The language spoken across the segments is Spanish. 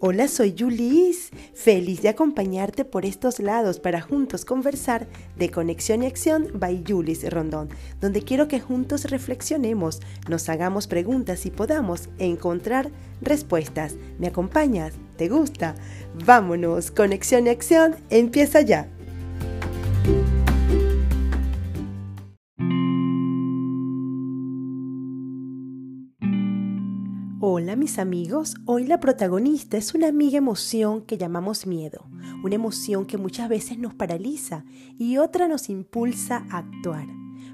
Hola, soy Julis, feliz de acompañarte por estos lados para juntos conversar de Conexión y Acción by Julis Rondón, donde quiero que juntos reflexionemos, nos hagamos preguntas y podamos encontrar respuestas. ¿Me acompañas? ¿Te gusta? Vámonos, Conexión y Acción empieza ya. Hola mis amigos, hoy la protagonista es una amiga emoción que llamamos miedo, una emoción que muchas veces nos paraliza y otra nos impulsa a actuar.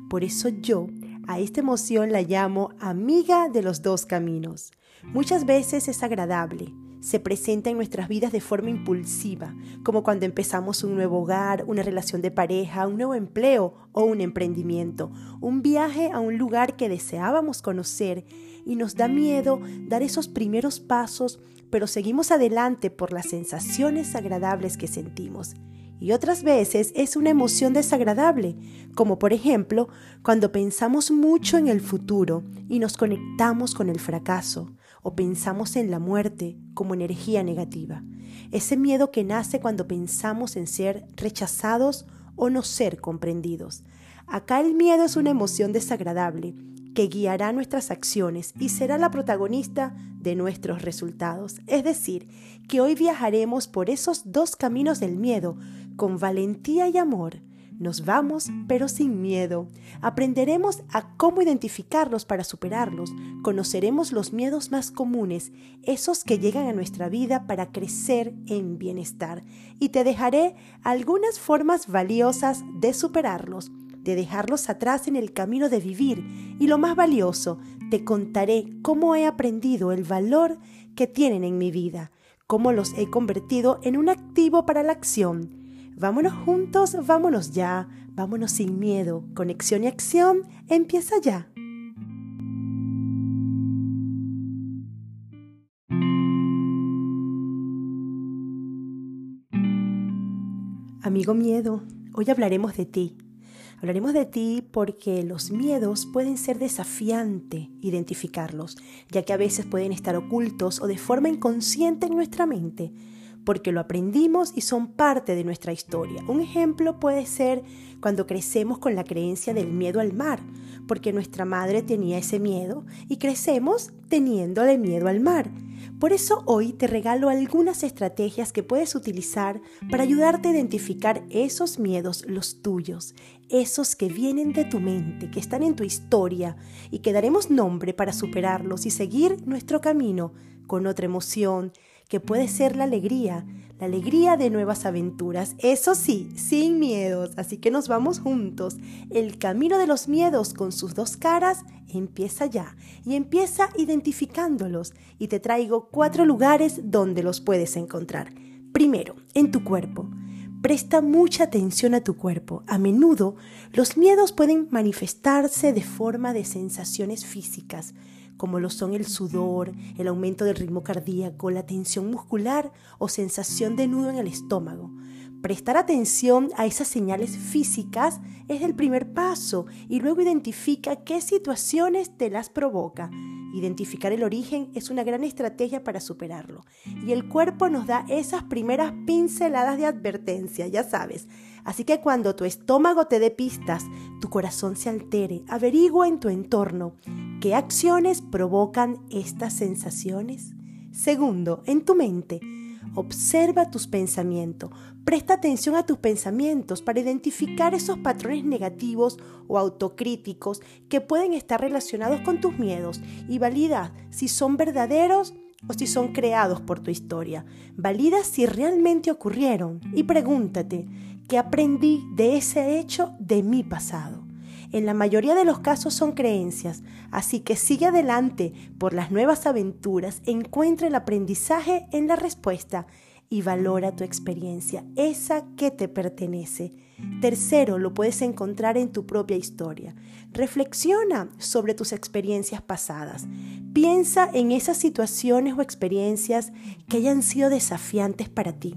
Por eso yo a esta emoción la llamo amiga de los dos caminos. Muchas veces es agradable, se presenta en nuestras vidas de forma impulsiva, como cuando empezamos un nuevo hogar, una relación de pareja, un nuevo empleo o un emprendimiento, un viaje a un lugar que deseábamos conocer y nos da miedo dar esos primeros pasos, pero seguimos adelante por las sensaciones agradables que sentimos. Y otras veces es una emoción desagradable, como por ejemplo cuando pensamos mucho en el futuro y nos conectamos con el fracaso o pensamos en la muerte como energía negativa. Ese miedo que nace cuando pensamos en ser rechazados o no ser comprendidos. Acá el miedo es una emoción desagradable que guiará nuestras acciones y será la protagonista de nuestros resultados. Es decir, que hoy viajaremos por esos dos caminos del miedo con valentía y amor nos vamos, pero sin miedo. Aprenderemos a cómo identificarlos para superarlos. Conoceremos los miedos más comunes, esos que llegan a nuestra vida para crecer en bienestar. Y te dejaré algunas formas valiosas de superarlos, de dejarlos atrás en el camino de vivir. Y lo más valioso, te contaré cómo he aprendido el valor que tienen en mi vida, cómo los he convertido en un activo para la acción Vámonos juntos, vámonos ya, vámonos sin miedo. Conexión y acción empieza ya. Amigo miedo, hoy hablaremos de ti. Hablaremos de ti porque los miedos pueden ser desafiante identificarlos, ya que a veces pueden estar ocultos o de forma inconsciente en nuestra mente porque lo aprendimos y son parte de nuestra historia. Un ejemplo puede ser cuando crecemos con la creencia del miedo al mar, porque nuestra madre tenía ese miedo y crecemos teniéndole miedo al mar. Por eso hoy te regalo algunas estrategias que puedes utilizar para ayudarte a identificar esos miedos, los tuyos, esos que vienen de tu mente, que están en tu historia y que daremos nombre para superarlos y seguir nuestro camino con otra emoción, que puede ser la alegría, la alegría de nuevas aventuras, eso sí, sin miedos, así que nos vamos juntos. El camino de los miedos con sus dos caras empieza ya y empieza identificándolos y te traigo cuatro lugares donde los puedes encontrar. Primero, en tu cuerpo. Presta mucha atención a tu cuerpo. A menudo los miedos pueden manifestarse de forma de sensaciones físicas, como lo son el sudor, el aumento del ritmo cardíaco, la tensión muscular o sensación de nudo en el estómago. Prestar atención a esas señales físicas es el primer paso y luego identifica qué situaciones te las provoca. Identificar el origen es una gran estrategia para superarlo. Y el cuerpo nos da esas primeras pinceladas de advertencia, ya sabes. Así que cuando tu estómago te dé pistas, tu corazón se altere, averigua en tu entorno ¿Qué acciones provocan estas sensaciones? Segundo, en tu mente. Observa tus pensamientos. Presta atención a tus pensamientos para identificar esos patrones negativos o autocríticos que pueden estar relacionados con tus miedos y valida si son verdaderos o si son creados por tu historia. Valida si realmente ocurrieron y pregúntate, ¿qué aprendí de ese hecho de mi pasado? en la mayoría de los casos son creencias, así que sigue adelante por las nuevas aventuras, encuentra el aprendizaje en la respuesta y valora tu experiencia, esa que te pertenece. Tercero, lo puedes encontrar en tu propia historia. Reflexiona sobre tus experiencias pasadas. Piensa en esas situaciones o experiencias que hayan sido desafiantes para ti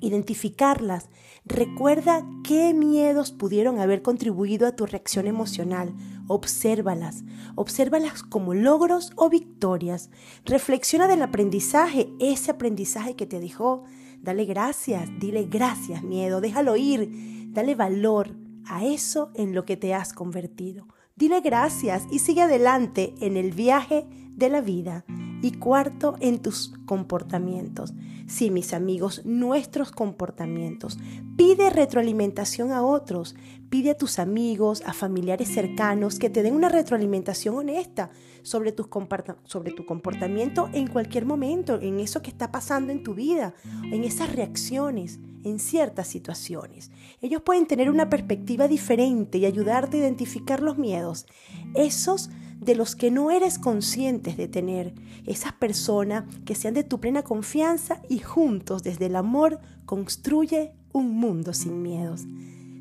identificarlas. Recuerda qué miedos pudieron haber contribuido a tu reacción emocional Obsérvalas, obsérvalas como logros o victorias. Reflexiona del aprendizaje, ese aprendizaje que te dejó. Dale gracias, dile gracias, miedo, déjalo ir, dale valor a eso en lo que te has convertido. Dile gracias y sigue adelante en el viaje de la vida. Y cuarto, en tus comportamientos. Sí, mis amigos, nuestros comportamientos. Pide retroalimentación a otros. Pide a tus amigos, a familiares cercanos que te den una retroalimentación honesta sobre, tus sobre tu comportamiento en cualquier momento, en eso que está pasando en tu vida, en esas reacciones, en ciertas situaciones. Ellos pueden tener una perspectiva diferente y ayudarte a identificar los miedos. Esos de los que no eres conscientes de tener, esas personas que sean de tu plena confianza y juntos desde el amor construye un mundo sin miedos.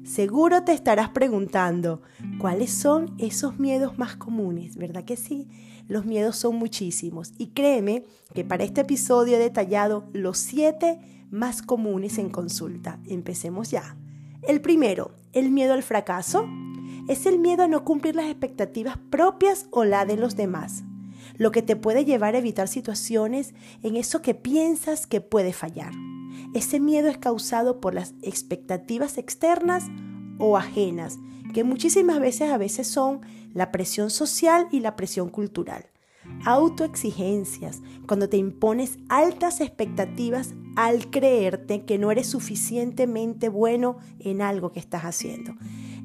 Seguro te estarás preguntando, ¿cuáles son esos miedos más comunes? ¿Verdad que sí? Los miedos son muchísimos y créeme que para este episodio he detallado los siete más comunes en consulta. Empecemos ya. El primero, el miedo al fracaso es el miedo a no cumplir las expectativas propias o la de los demás, lo que te puede llevar a evitar situaciones en eso que piensas que puede fallar. Ese miedo es causado por las expectativas externas o ajenas, que muchísimas veces a veces son la presión social y la presión cultural. Autoexigencias, cuando te impones altas expectativas al creerte que no eres suficientemente bueno en algo que estás haciendo.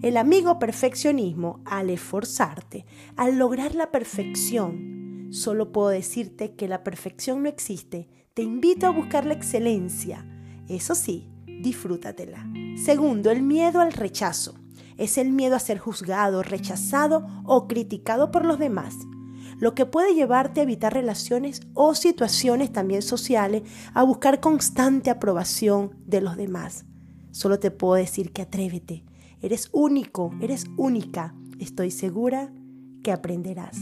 El amigo perfeccionismo, al esforzarte, al lograr la perfección, solo puedo decirte que la perfección no existe. Te invito a buscar la excelencia. Eso sí, disfrútatela. Segundo, el miedo al rechazo. Es el miedo a ser juzgado, rechazado o criticado por los demás lo que puede llevarte a evitar relaciones o situaciones también sociales, a buscar constante aprobación de los demás. Solo te puedo decir que atrévete, Eres único, eres única. Estoy segura que aprenderás.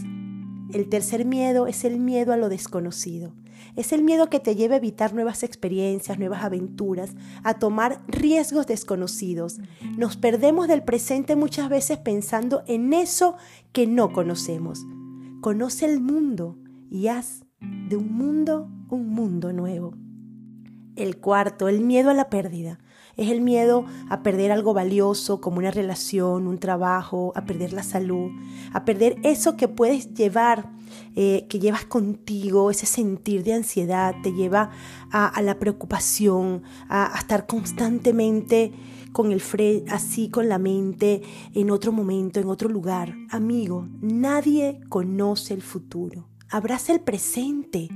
El tercer miedo es el miedo a lo desconocido. Es el miedo que te lleva a evitar nuevas experiencias, nuevas aventuras, a tomar riesgos desconocidos. Nos perdemos del presente muchas veces pensando en eso que no conocemos. Conoce el mundo y haz de un mundo un mundo nuevo. El cuarto, el miedo a la pérdida. Es el miedo a perder algo valioso como una relación, un trabajo, a perder la salud, a perder eso que puedes llevar, eh, que llevas contigo, ese sentir de ansiedad, te lleva a, la preocupación, a, estar constantemente con el fre así con la mente en otro momento, en otro lugar. Amigo, nadie conoce el futuro. Abraza el presente.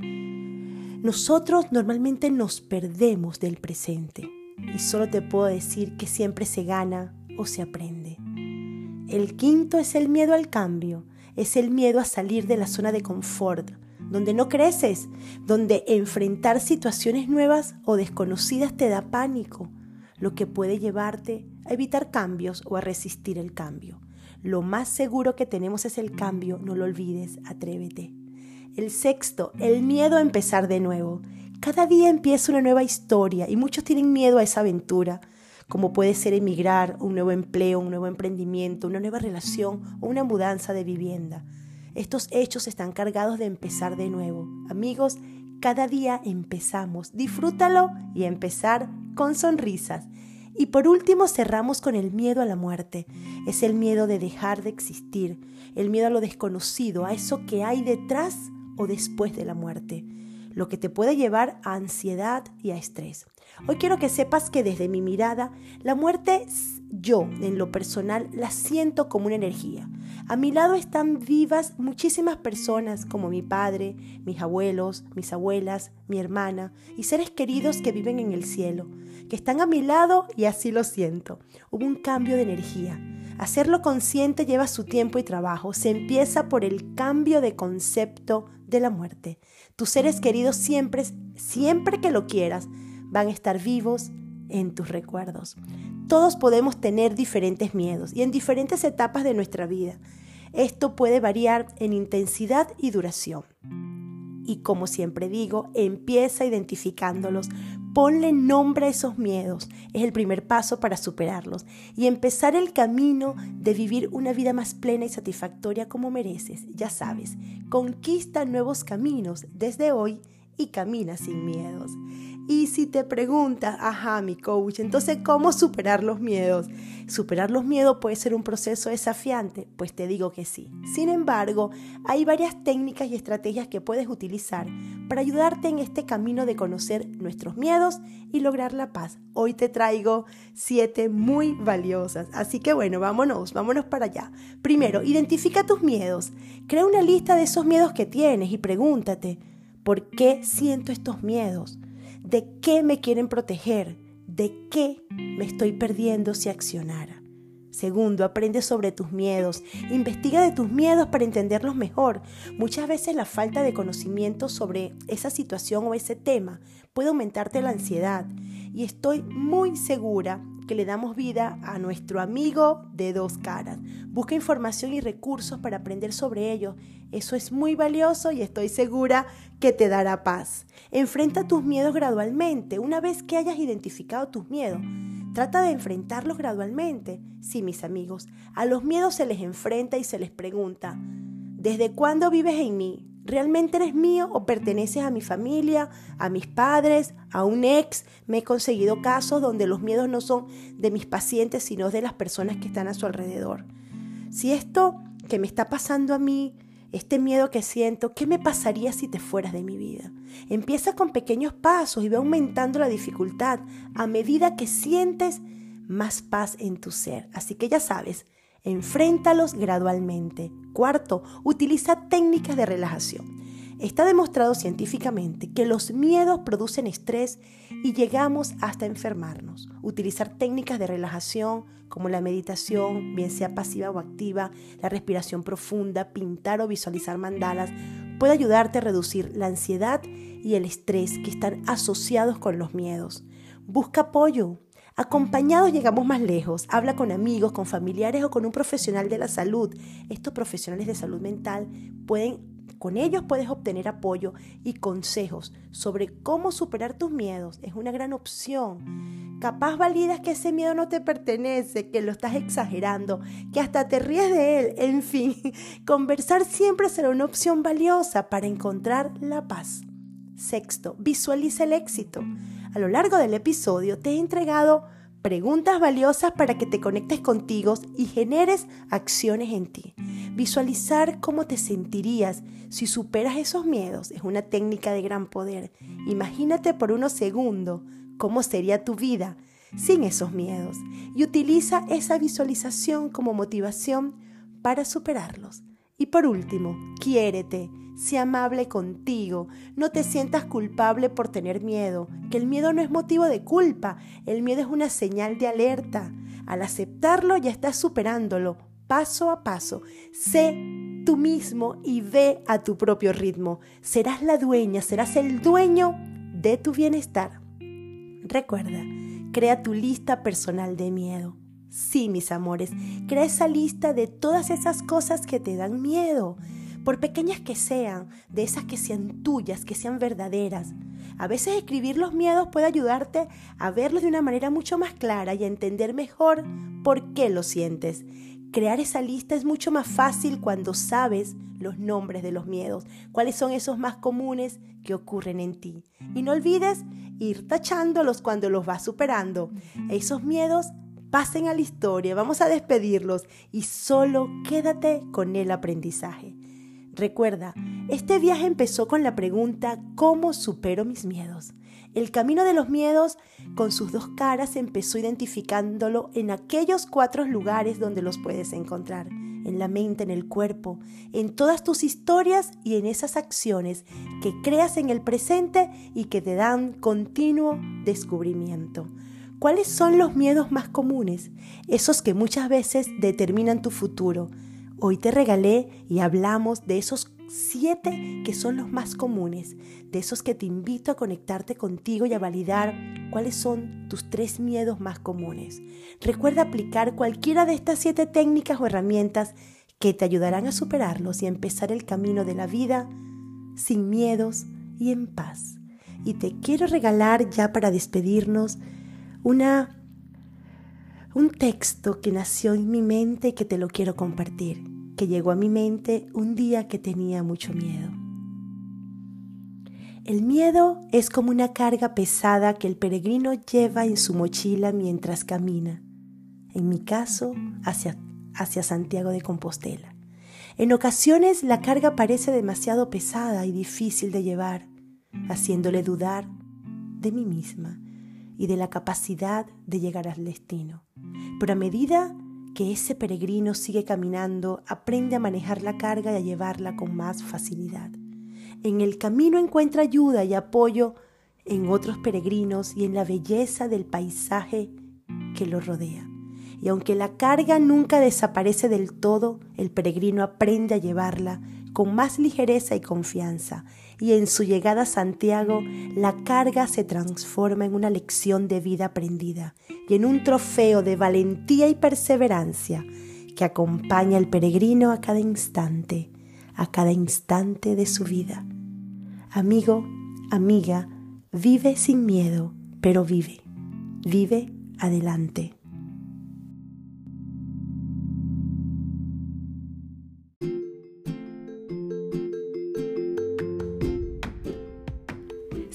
Nosotros normalmente nos perdemos del presente y solo te puedo decir que siempre se gana o se aprende. El quinto es el miedo al cambio, es el miedo a salir de la zona de confort, donde no creces, donde enfrentar situaciones nuevas o desconocidas te da pánico, lo que puede llevarte a evitar cambios o a resistir el cambio. Lo más seguro que tenemos es el cambio, no lo olvides, atrévete. El sexto, el miedo a empezar de nuevo. Cada día empieza una nueva historia y muchos tienen miedo a esa aventura, como puede ser emigrar, un nuevo empleo, un nuevo emprendimiento, una nueva relación o una mudanza de vivienda. Estos hechos están cargados de empezar de nuevo. Amigos, cada día empezamos. Disfrútalo y empezar con sonrisas. Y por último cerramos con el miedo a la muerte. Es el miedo de dejar de existir, el miedo a lo desconocido, a eso que hay detrás o después de la muerte lo que te puede llevar a ansiedad y a estrés. Hoy quiero que sepas que desde mi mirada, la muerte yo, en lo personal, la siento como una energía. A mi lado están vivas muchísimas personas como mi padre, mis abuelos, mis abuelas, mi hermana y seres queridos que viven en el cielo, que están a mi lado y así lo siento. Hubo un cambio de energía. Hacerlo consciente lleva su tiempo y trabajo. Se empieza por el cambio de concepto de la muerte. Tus seres queridos siempre, siempre que lo quieras, van a estar vivos en tus recuerdos. Todos podemos tener diferentes miedos y en diferentes etapas de nuestra vida. Esto puede variar en intensidad y duración. Y como siempre digo, empieza identificándolos. Ponle nombre a esos miedos. Es el primer paso para superarlos y empezar el camino de vivir una vida más plena y satisfactoria como mereces. Ya sabes, conquista nuevos caminos desde hoy y camina sin miedos. Y si te preguntas, ajá, mi coach, entonces, ¿cómo superar los miedos? ¿Superar los miedos puede ser un proceso desafiante? Pues te digo que sí. Sin embargo, hay varias técnicas y estrategias que puedes utilizar para ayudarte en este camino de conocer nuestros miedos y lograr la paz. Hoy te traigo siete muy valiosas. Así que bueno, vámonos, vámonos para allá. Primero, identifica tus miedos. Crea una lista de esos miedos que tienes y pregúntate, ¿por qué siento estos miedos? ¿De qué me quieren proteger? ¿De qué me estoy perdiendo si accionara? Segundo, aprende sobre tus miedos. Investiga de tus miedos para entenderlos mejor. Muchas veces la falta de conocimiento sobre esa situación o ese tema puede aumentarte la ansiedad. Y estoy muy segura que le damos vida a nuestro amigo de dos caras. Busca información y recursos para aprender sobre ello. Eso es muy valioso y estoy segura que te dará paz. Enfrenta tus miedos gradualmente. Una vez que hayas identificado tus miedos, trata de enfrentarlos gradualmente. Sí, mis amigos, a los miedos se les enfrenta y se les pregunta, ¿desde cuándo vives en mí? ¿Realmente eres mío o perteneces a mi familia, a mis padres, a un ex? Me he conseguido casos donde los miedos no son de mis pacientes, sino de las personas que están a su alrededor. Si esto que me está pasando a mí, este miedo que siento, ¿qué me pasaría si te fueras de mi vida? Empieza con pequeños pasos y ve aumentando la dificultad a medida que sientes más paz en tu ser. Así que ya sabes, Enfréntalos gradualmente. Cuarto, utiliza técnicas de relajación. Está demostrado científicamente que los miedos producen estrés y llegamos hasta enfermarnos. Utilizar técnicas de relajación como la meditación, bien sea pasiva o activa, la respiración profunda, pintar o visualizar mandalas, puede ayudarte a reducir la ansiedad y el estrés que están asociados con los miedos. Busca apoyo, Acompañados llegamos más lejos. Habla con amigos, con familiares o con un profesional de la salud. Estos profesionales de salud mental pueden con ellos puedes obtener apoyo y consejos sobre cómo superar tus miedos. Es una gran opción. Capaz validas que ese miedo no te pertenece, que lo estás exagerando, que hasta te ríes de él. En fin, conversar siempre será una opción valiosa para encontrar la paz. Sexto, visualiza el éxito. A lo largo del episodio te he entregado preguntas valiosas para que te conectes contigo y generes acciones en ti. Visualizar cómo te sentirías si superas esos miedos es una técnica de gran poder. Imagínate por unos segundos cómo sería tu vida sin esos miedos y utiliza esa visualización como motivación para superarlos. Y por último, quiérete, sé amable contigo, no te sientas culpable por tener miedo, que el miedo no es motivo de culpa, el miedo es una señal de alerta. Al aceptarlo ya estás superándolo, paso a paso. Sé tú mismo y ve a tu propio ritmo. Serás la dueña, serás el dueño de tu bienestar. Recuerda, crea tu lista personal de miedo. Sí, mis amores, crea esa lista de todas esas cosas que te dan miedo, por pequeñas que sean, de esas que sean tuyas, que sean verdaderas. A veces escribir los miedos puede ayudarte a verlos de una manera mucho más clara y a entender mejor por qué los sientes. Crear esa lista es mucho más fácil cuando sabes los nombres de los miedos, cuáles son esos más comunes que ocurren en ti. Y no olvides ir tachándolos cuando los vas superando. Esos miedos pasen a la historia, vamos a despedirlos y solo quédate con el aprendizaje. Recuerda, este viaje empezó con la pregunta ¿cómo supero mis miedos? El camino de los miedos con sus dos caras empezó identificándolo en aquellos cuatro lugares donde los puedes encontrar, en la mente, en el cuerpo, en todas tus historias y en esas acciones que creas en el presente y que te dan continuo descubrimiento. ¿Cuáles son los miedos más comunes? Esos que muchas veces determinan tu futuro. Hoy te regalé y hablamos de esos siete que son los más comunes, de esos que te invito a conectarte contigo y a validar cuáles son tus tres miedos más comunes. Recuerda aplicar cualquiera de estas siete técnicas o herramientas que te ayudarán a superarlos y a empezar el camino de la vida sin miedos y en paz. y te quiero regalar ya para despedirnos una un texto que nació en mi mente y que te lo quiero compartir, que llegó a mi mente un día que tenía mucho miedo. El miedo es como una carga pesada que el peregrino lleva en su mochila mientras camina, en mi caso hacia, hacia Santiago de Compostela. En ocasiones la carga parece demasiado pesada y difícil de llevar, haciéndole dudar de mí misma y de la capacidad de llegar al destino. Pero a medida que ese peregrino sigue caminando, aprende a manejar la carga y a llevarla con más facilidad. En el camino encuentra ayuda y apoyo en otros peregrinos y en la belleza del paisaje que lo rodea. Y aunque la carga nunca desaparece del todo, el peregrino aprende a llevarla con más ligereza y confianza, y en su llegada a Santiago la carga se transforma en una lección de vida aprendida y en un trofeo de valentía y perseverancia que acompaña al peregrino a cada instante, a cada instante de su vida. Amigo, amiga, vive sin miedo, pero vive, vive adelante.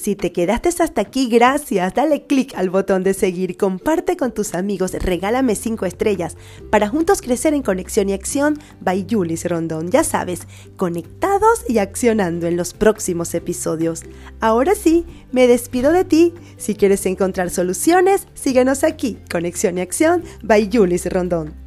Si te quedaste hasta aquí, gracias. Dale click al botón de seguir, comparte con tus amigos, regálame 5 estrellas para juntos crecer en conexión y acción. By Julis Rondón. Ya sabes, conectados y accionando en los próximos episodios. Ahora sí, me despido de ti. Si quieres encontrar soluciones, síguenos aquí. Conexión y acción. By Julis Rondón.